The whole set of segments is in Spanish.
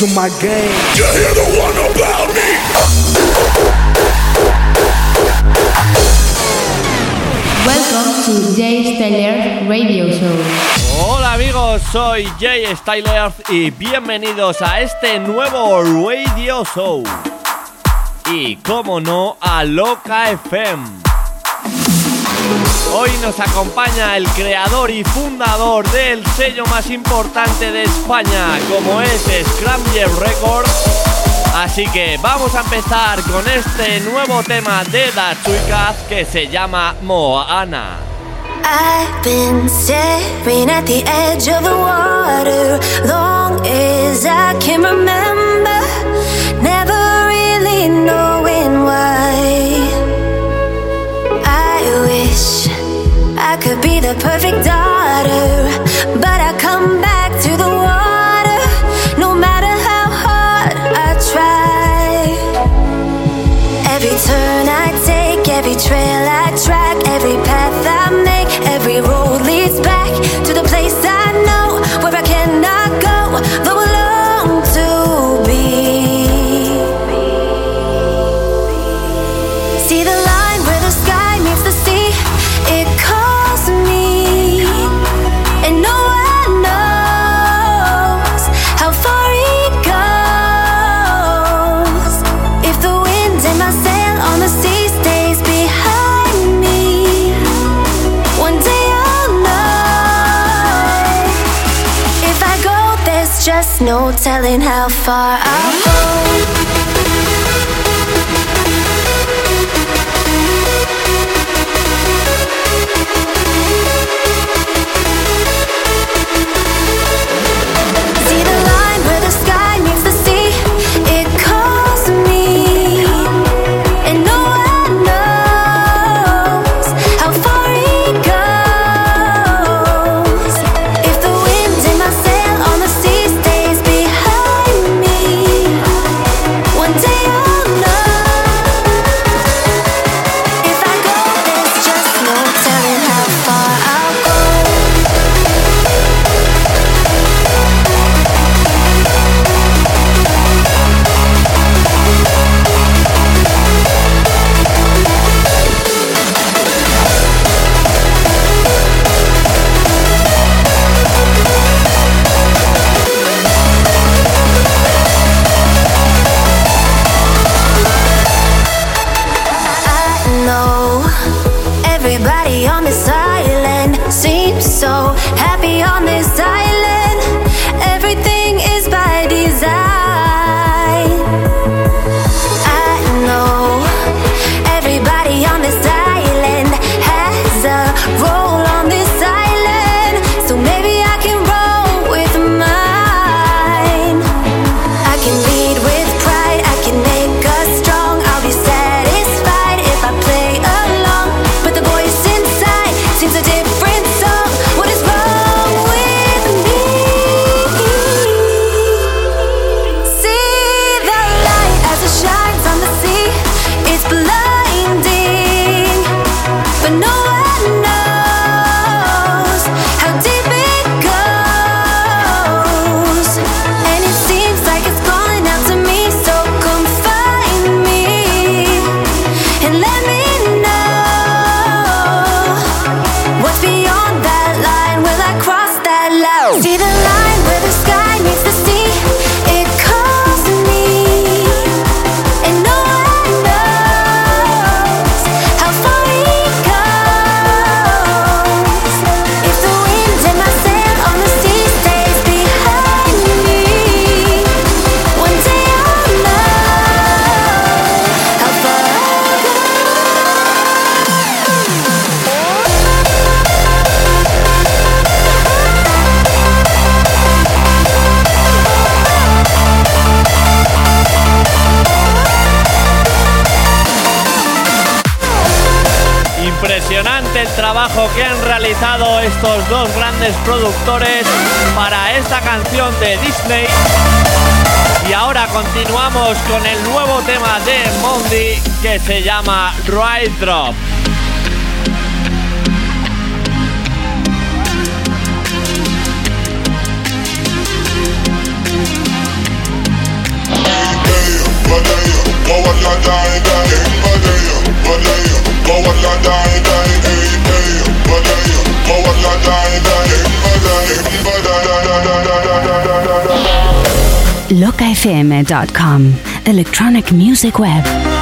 to my game. You hear the one about me? Jay Styler Radio Show. Hola amigos, soy Jay Styler y bienvenidos a este nuevo Radio Show. Y como no, a Loca FM. Hoy nos acompaña el creador y fundador del sello más importante de España, como es Scramble Records. Así que vamos a empezar con este nuevo tema de Das Chicas que se llama Moana. I've been staring at the edge of the water long as I can remember, never really knowing why. No telling how far I'll go. Que se llama Ride Drop. LocaFM.com Electronic Music Web.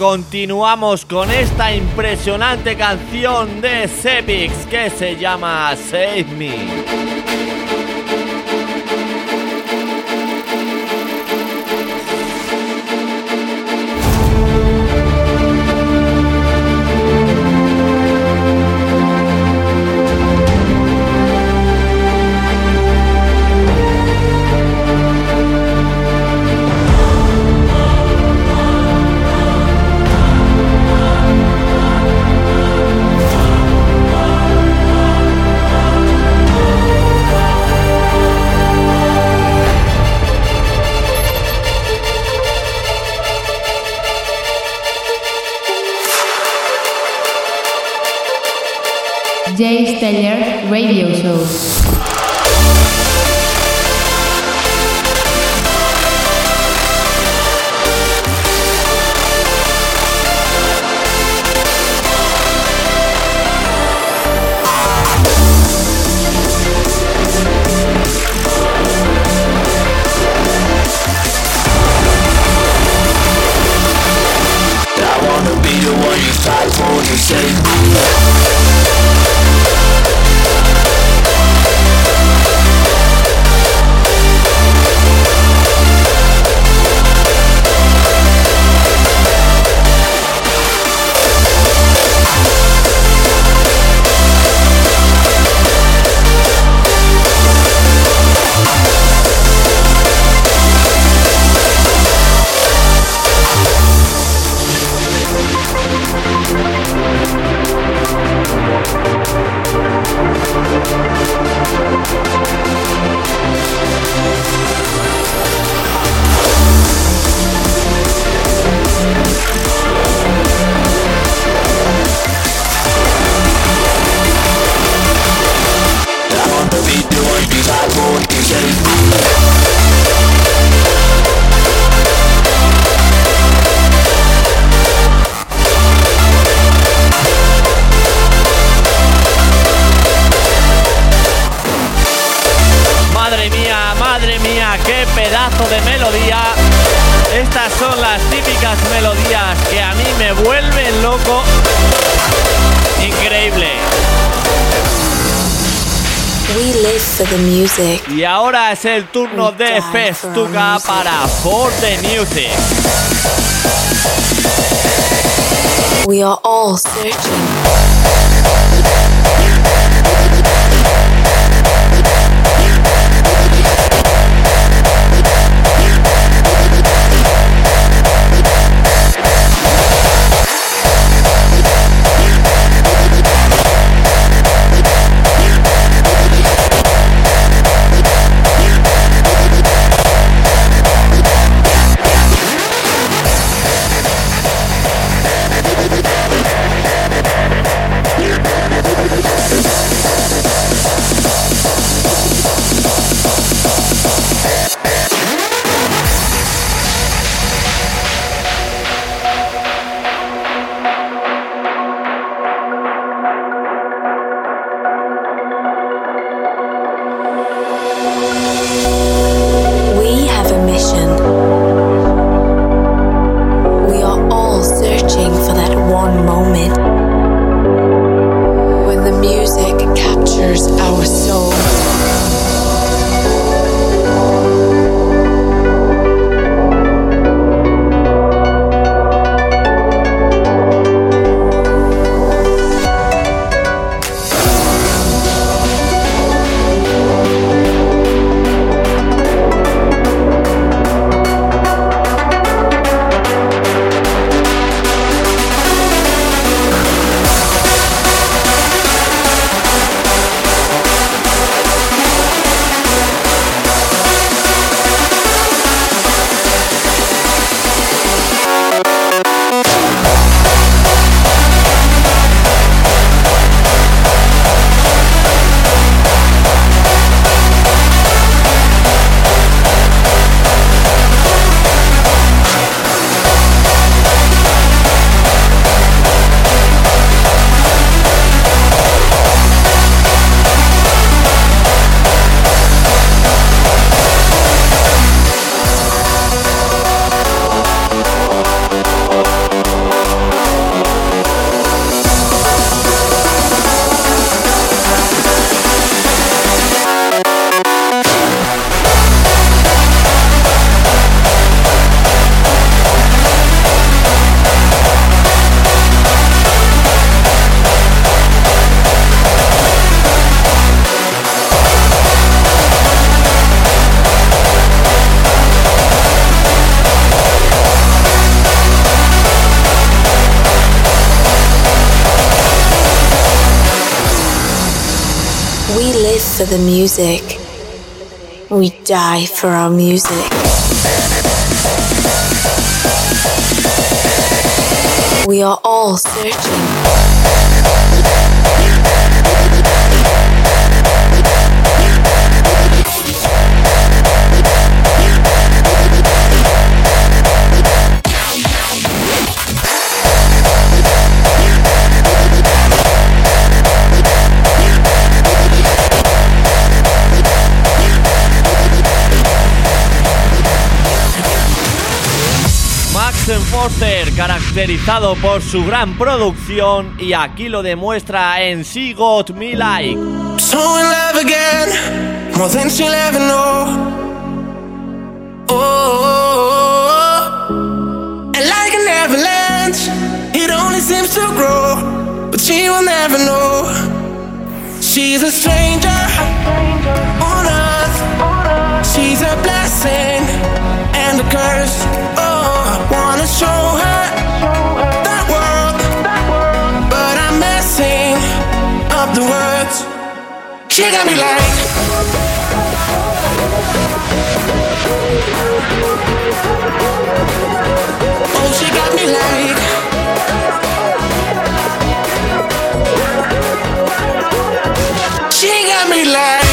Continuamos con esta impresionante canción de Sepix que se llama Save Me. Pedazo de melodía. Estas son las típicas melodías que a mí me vuelven loco. Increíble. We live for the music. Y ahora es el turno de Festuca para For the Music. We are all searching. Music. We die for our music. We are all searching. Enforcer, caracterizado por su gran producción y aquí lo demuestra en She Got Me Like. So in love again, more than she'll ever know. Oh, and like an avalanche, it only seems to grow, but she will never know. She's a stranger on earth. She's a blessing and a curse. Oh, I wanna show her that world, but I'm messing up the words. She got me like. Oh, she got me like. She got me like.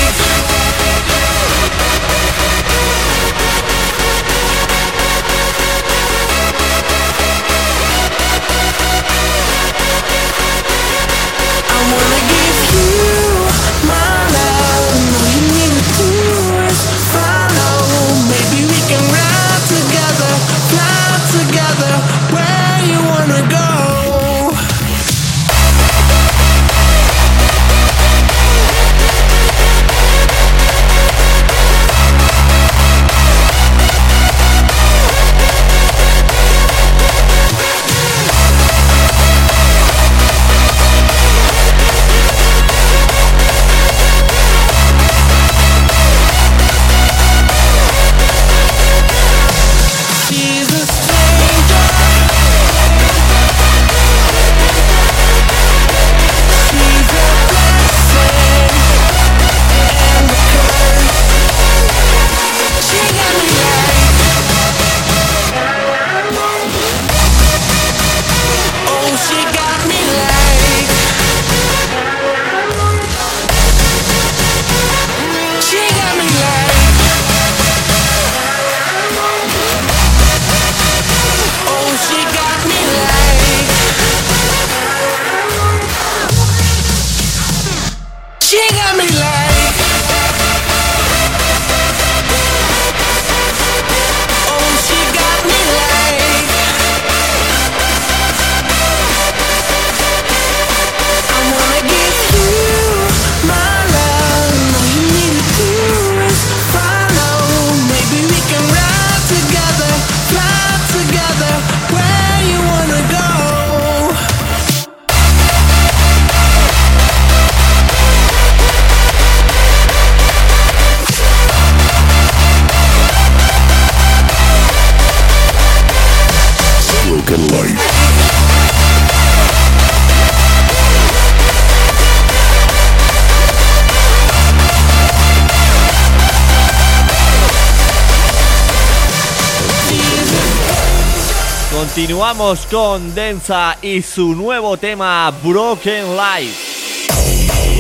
Continuamos con Densa y su nuevo tema Broken Light.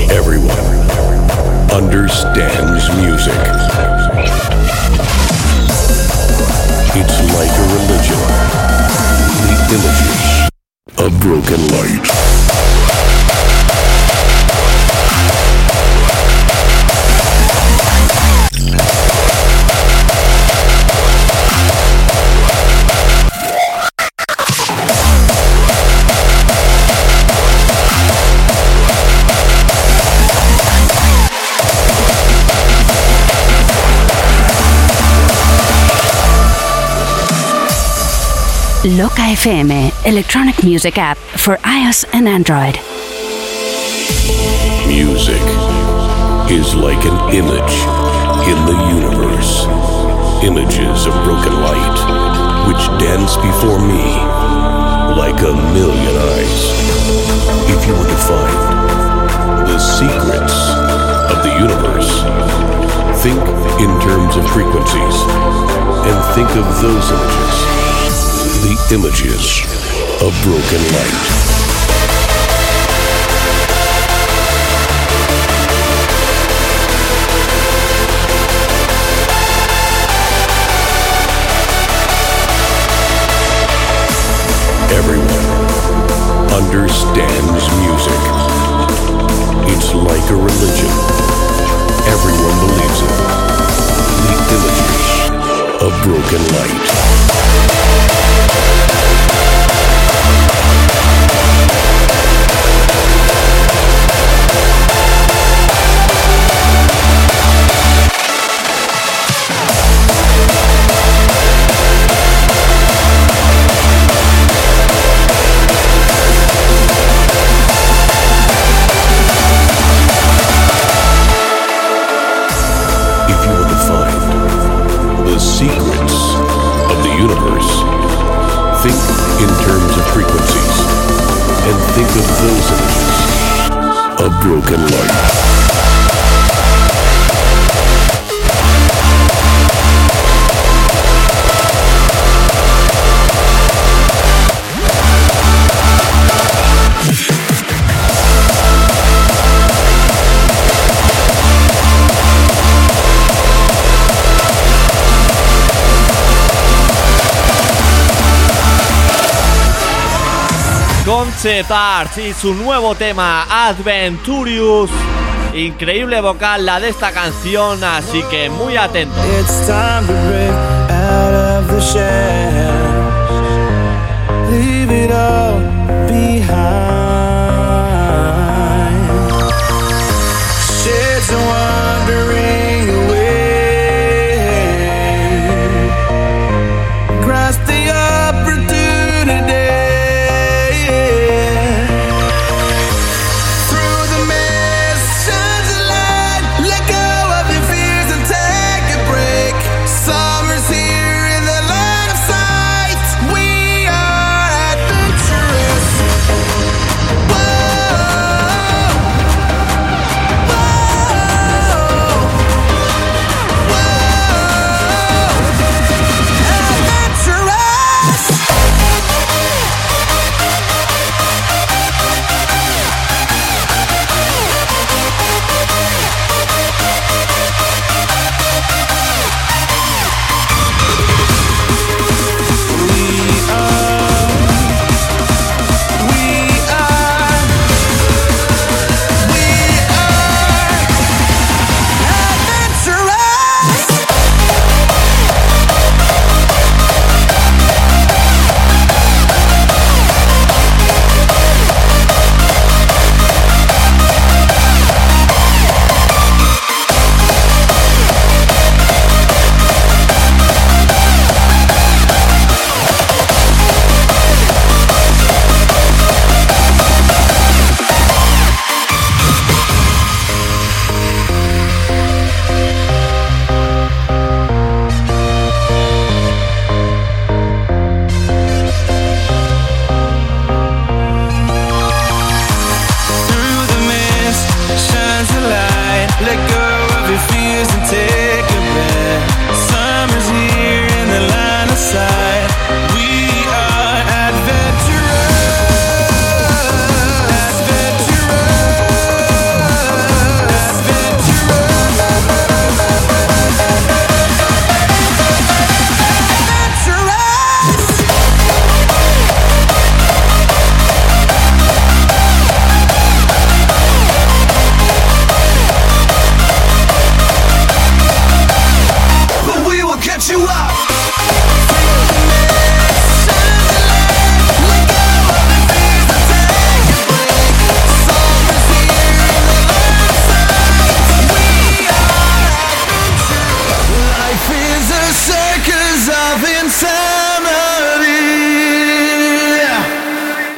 Everyone understands music. It's like a religion. The images of broken light. Loca FM, electronic music app for iOS and Android. Music is like an image in the universe. Images of broken light, which dance before me like a million eyes. If you were to find the secrets of the universe, think in terms of frequencies and think of those images the images of broken light. Everyone understands music. It's like a religion. Everyone believes it. The images of broken light. delusions of broken life. Concept Arts y su nuevo tema Adventurious. Increíble vocal la de esta canción, así que muy atento. It's time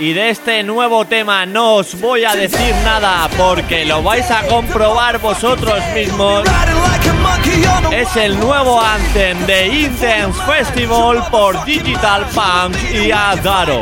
Y de este nuevo tema no os voy a decir nada porque lo vais a comprobar vosotros mismos. Es el nuevo anthem de Intense Festival por Digital Punk y Adaro.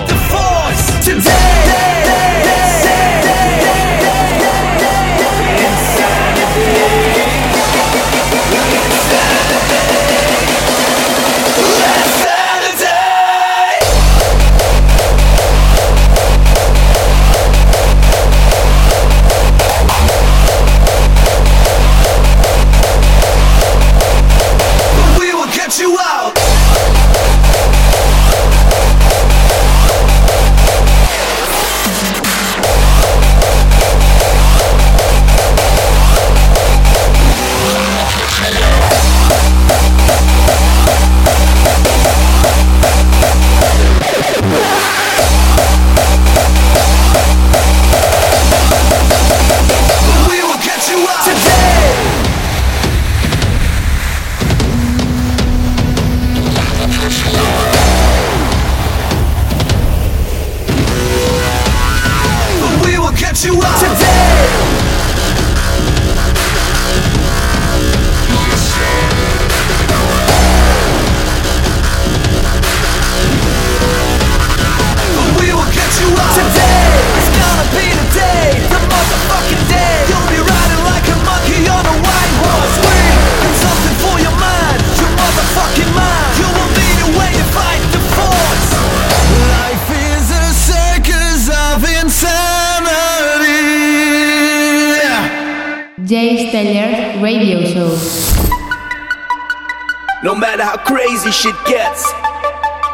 Shit gets.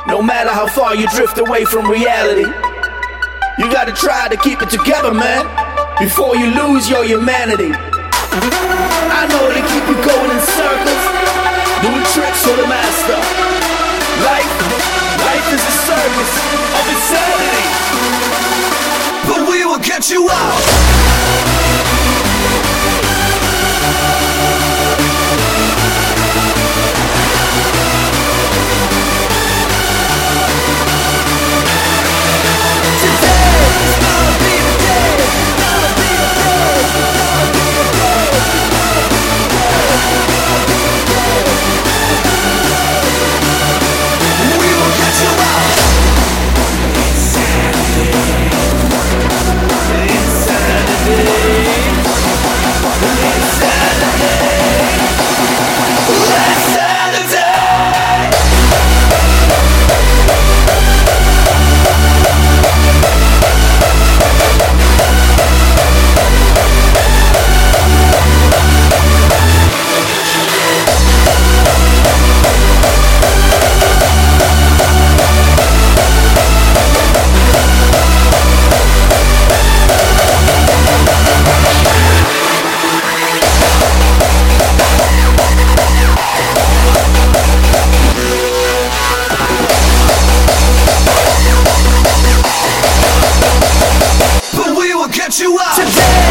No matter how far you drift away from reality, you gotta try to keep it together, man, before you lose your humanity. I know they keep you going in circles, doing tricks for the master. Life, life is a service of insanity. But we will get you out. Today is gonna be the day, gonna be the day. you up today.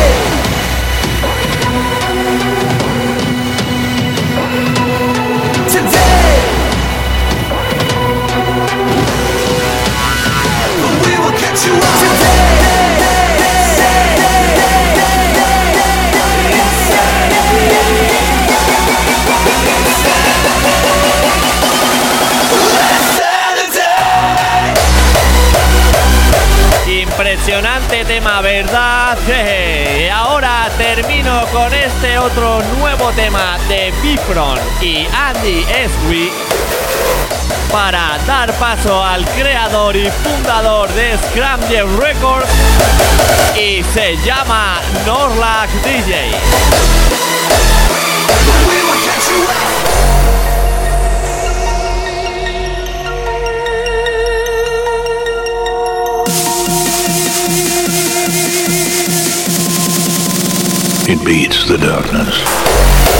¿Verdad? Y ahora termino con este otro nuevo tema de Bifron y Andy Eswi para dar paso al creador y fundador de Scramble Records y se llama Norlac DJ. It beats the darkness.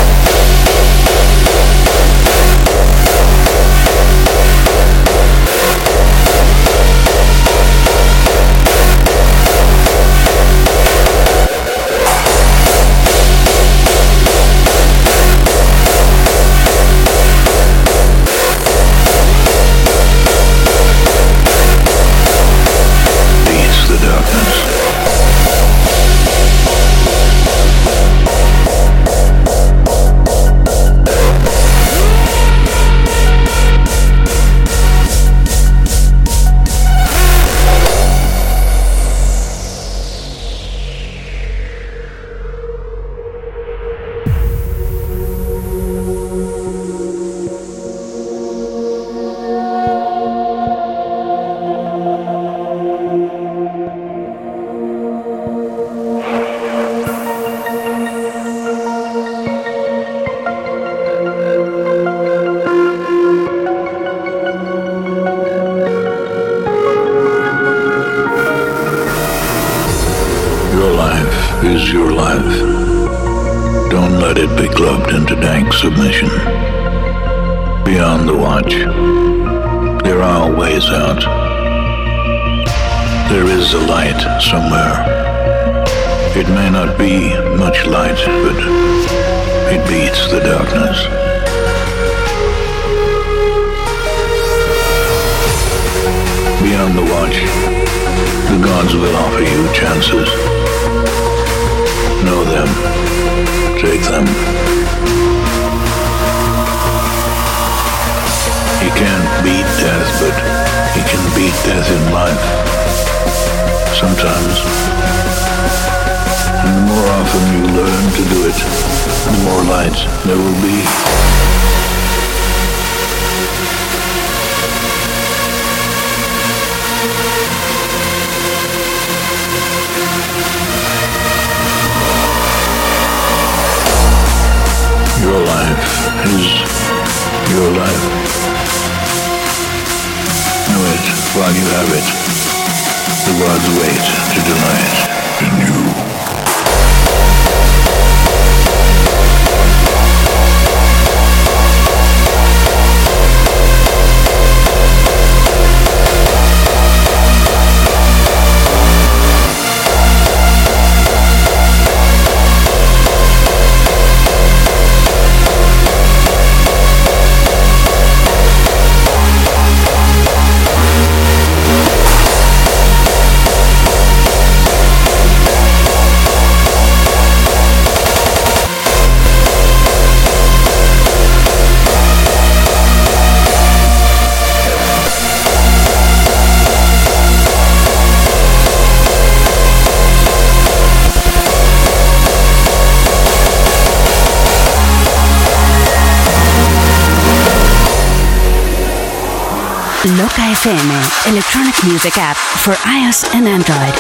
electronic music app for iOS and Android.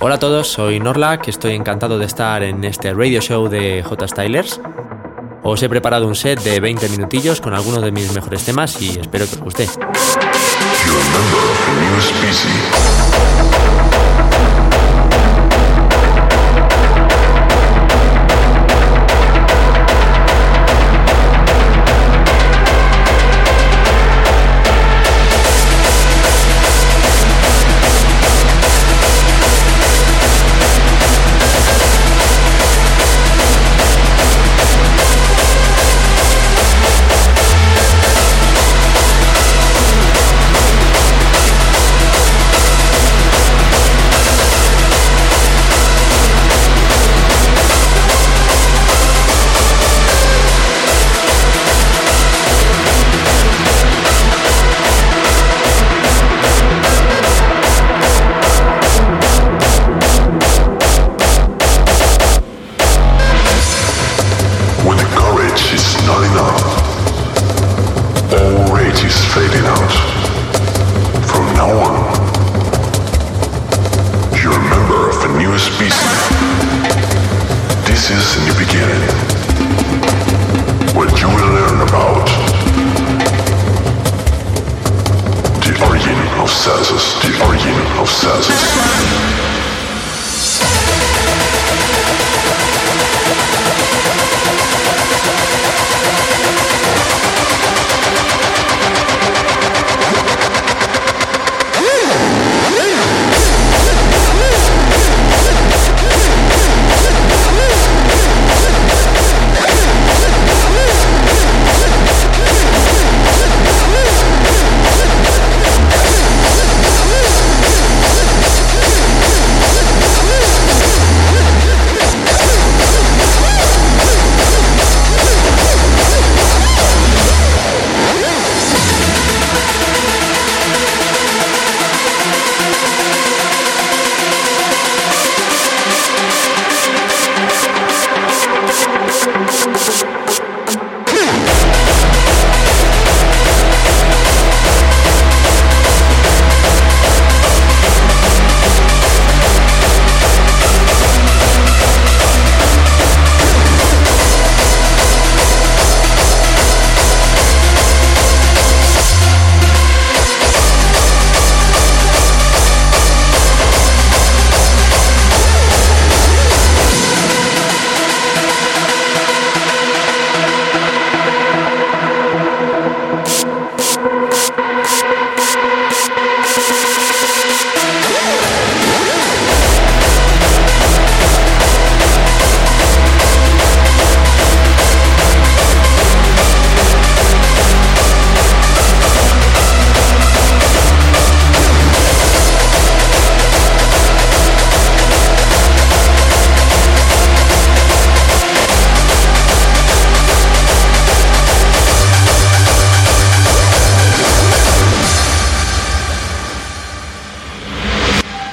Hola a todos, soy Norla, que estoy encantado de estar en este radio show de J Stylers. Os he preparado un set de 20 minutillos con algunos de mis mejores temas y espero que os guste.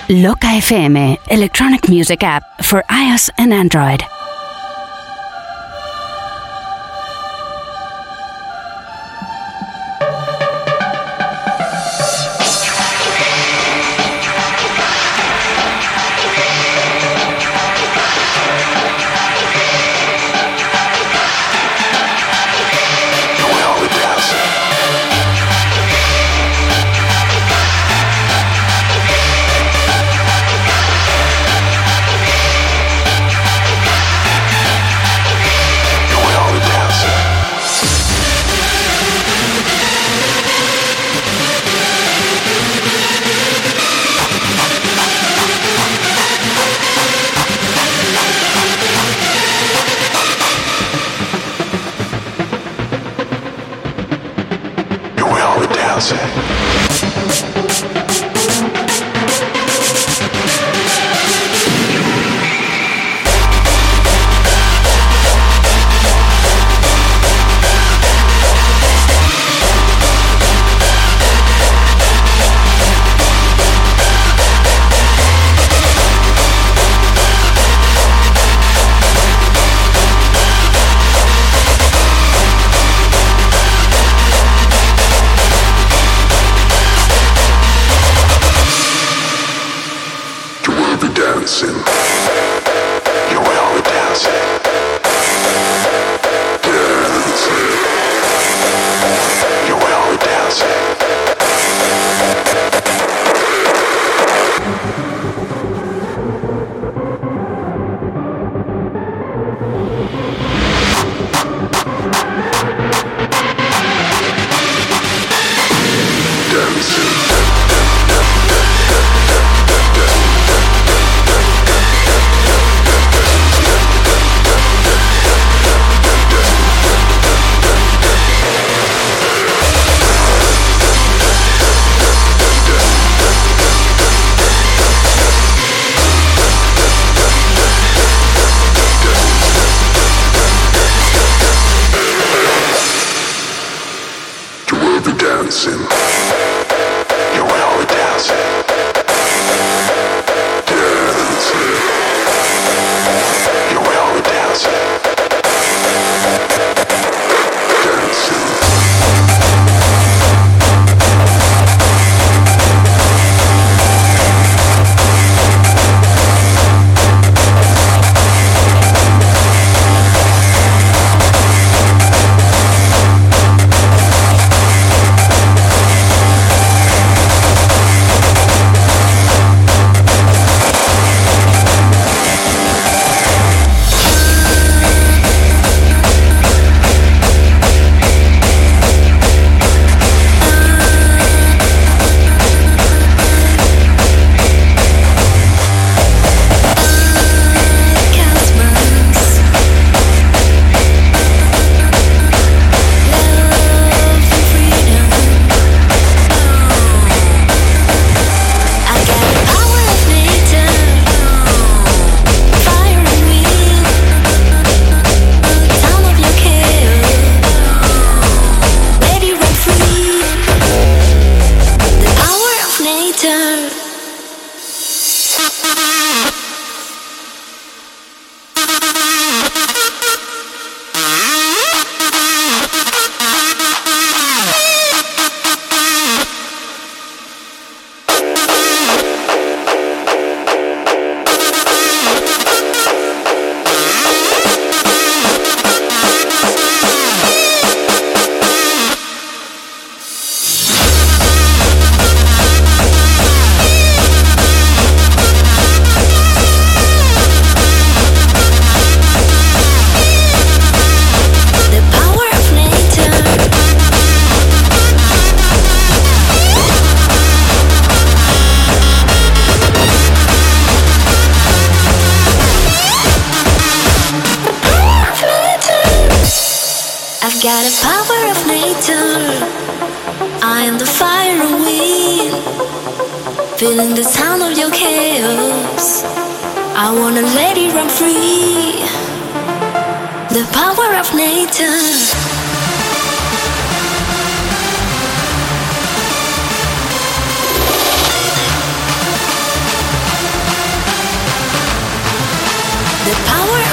Loca FM, electronic music app for iOS and Android. Feeling the sound of your chaos. I wanna let it run free. The power of nature. the power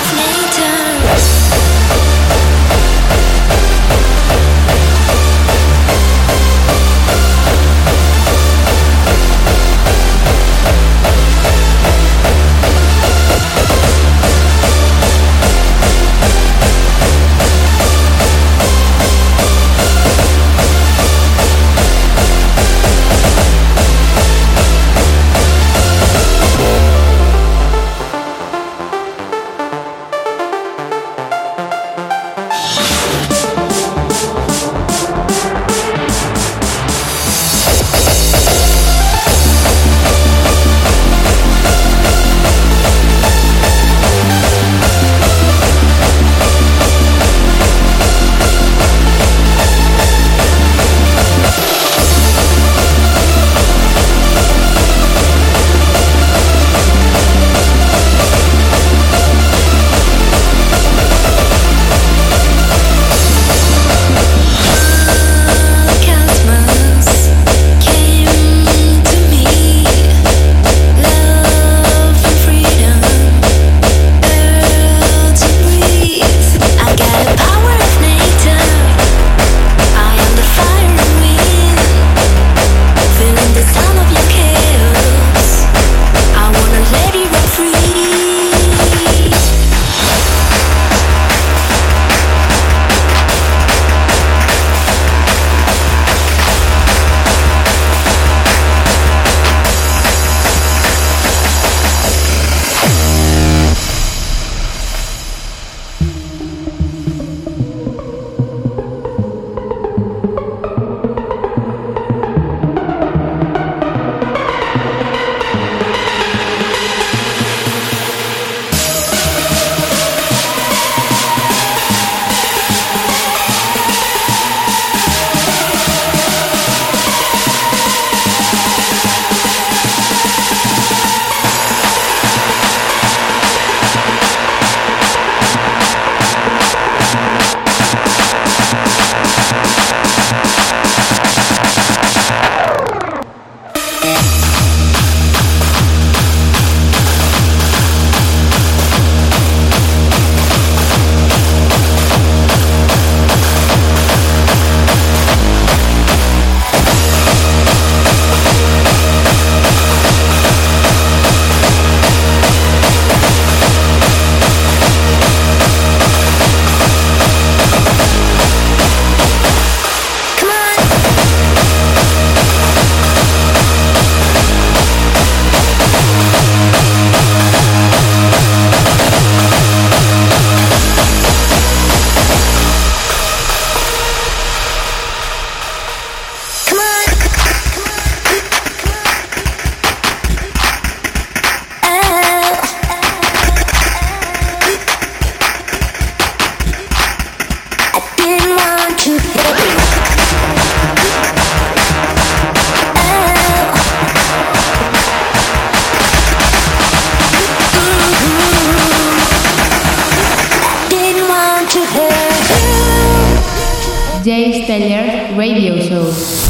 Radio Show.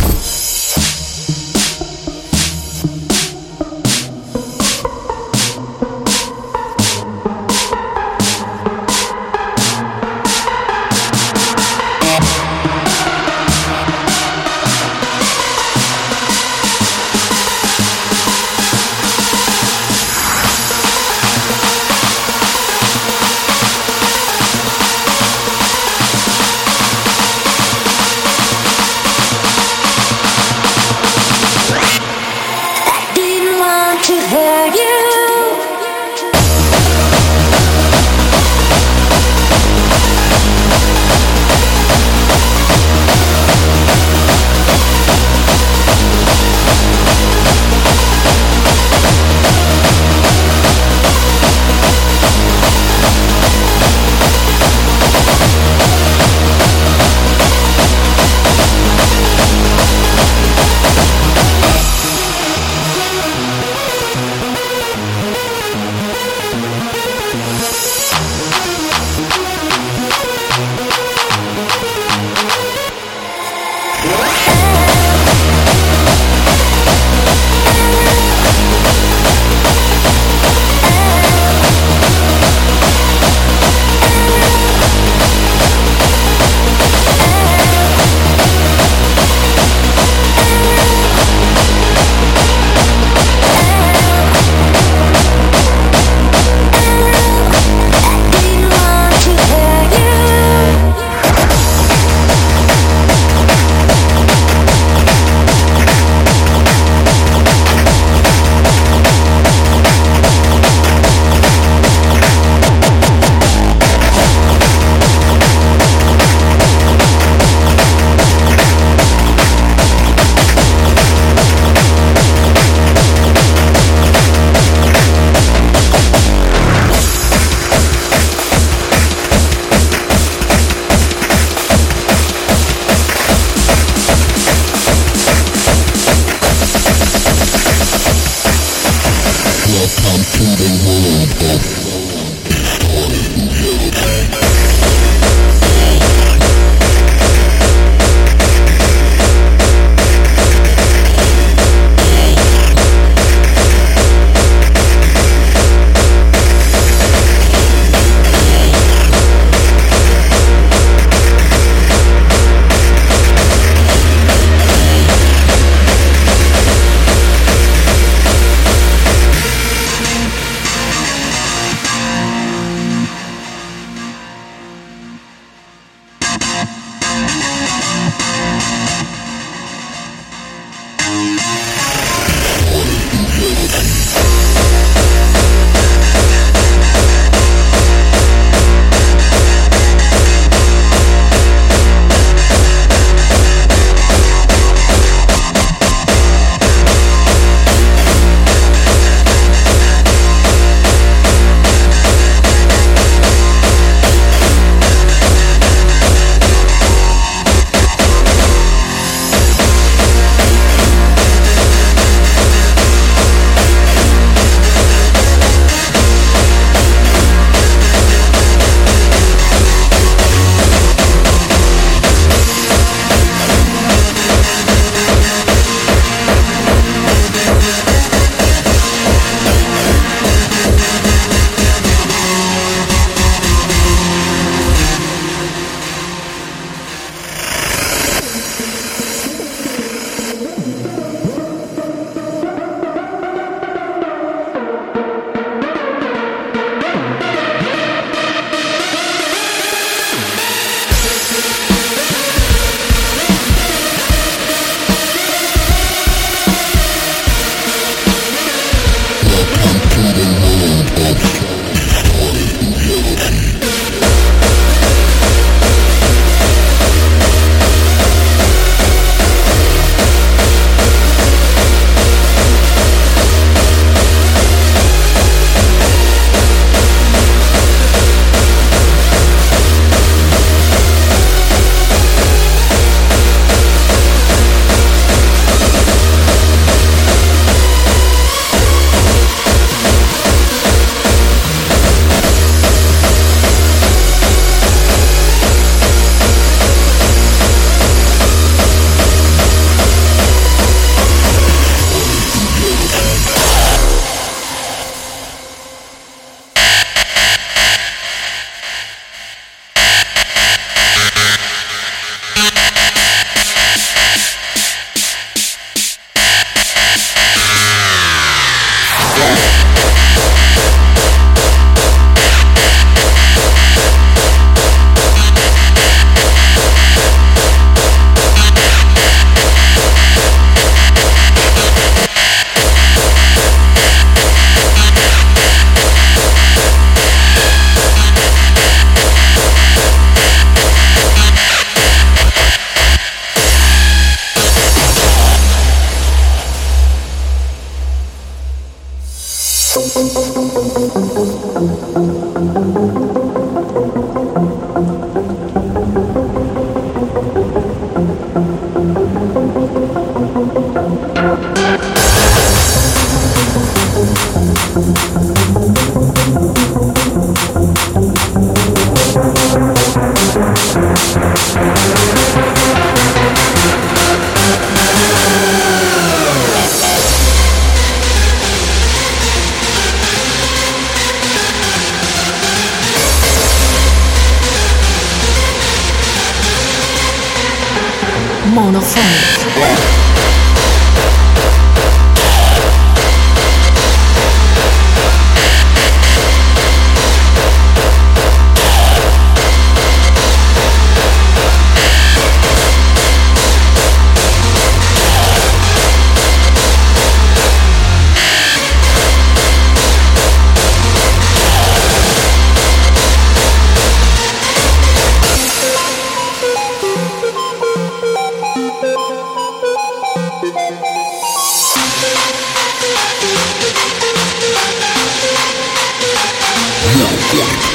Yeah.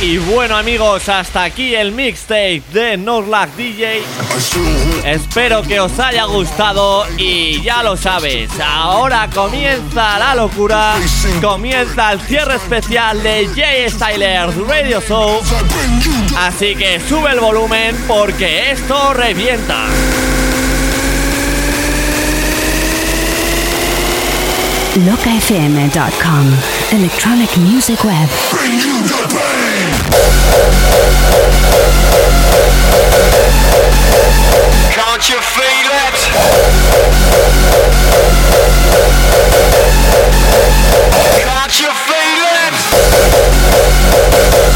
Y bueno amigos, hasta aquí el mixtape de Norlack DJ. Espero que os haya gustado y ya lo sabes, ahora comienza la locura, comienza el cierre especial de Jay Styler Radio Show. Así que sube el volumen porque esto revienta. locafm.com Electronic Music Web. Can't you feel it? Can't you feel it?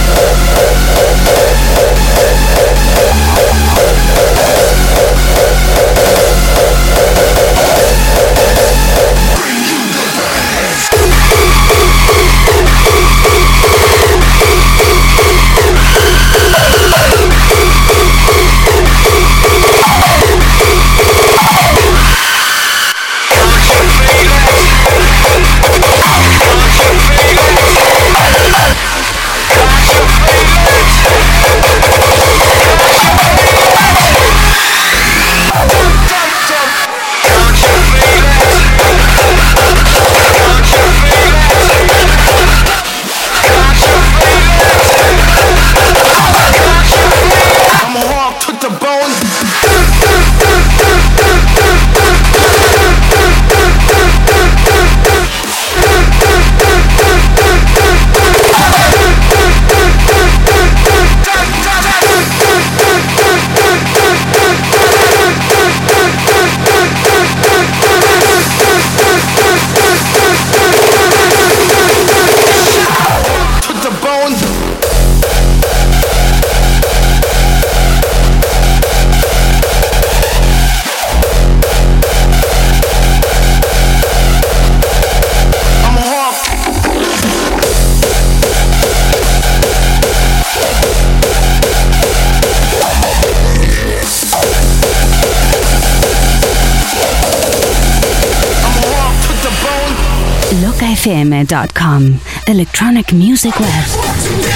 locafm.com Electronic Music Web.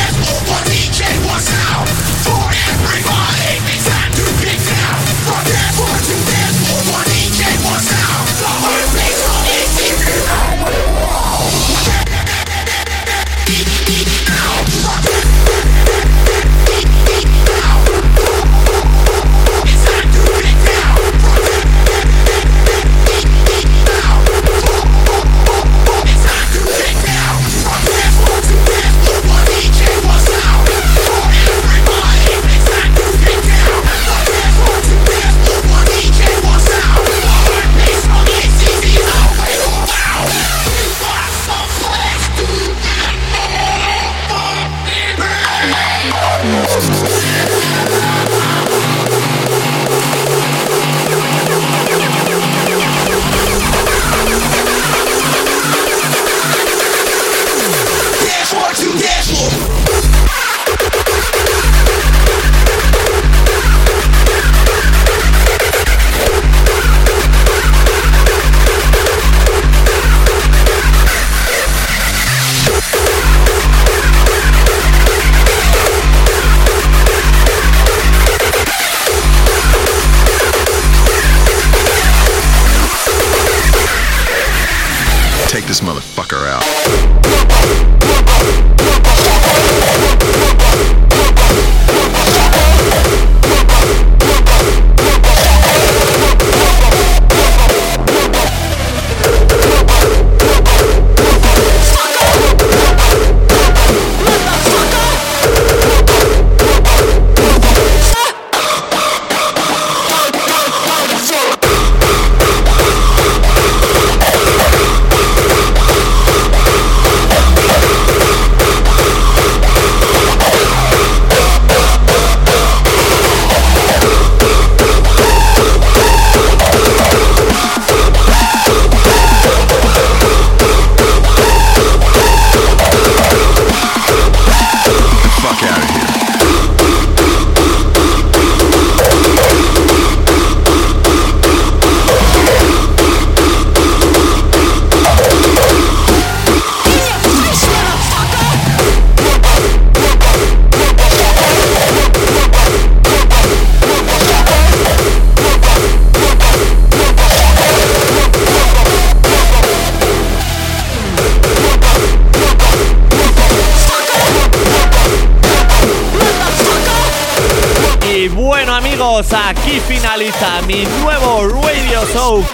Take this motherfucker out.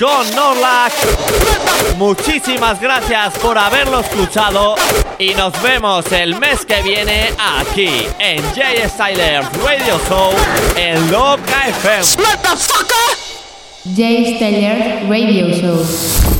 Con Norlac. Muchísimas gracias por haberlo escuchado y nos vemos el mes que viene aquí en J Styler Radio Show en Loca FM. Jay Styler Radio Show.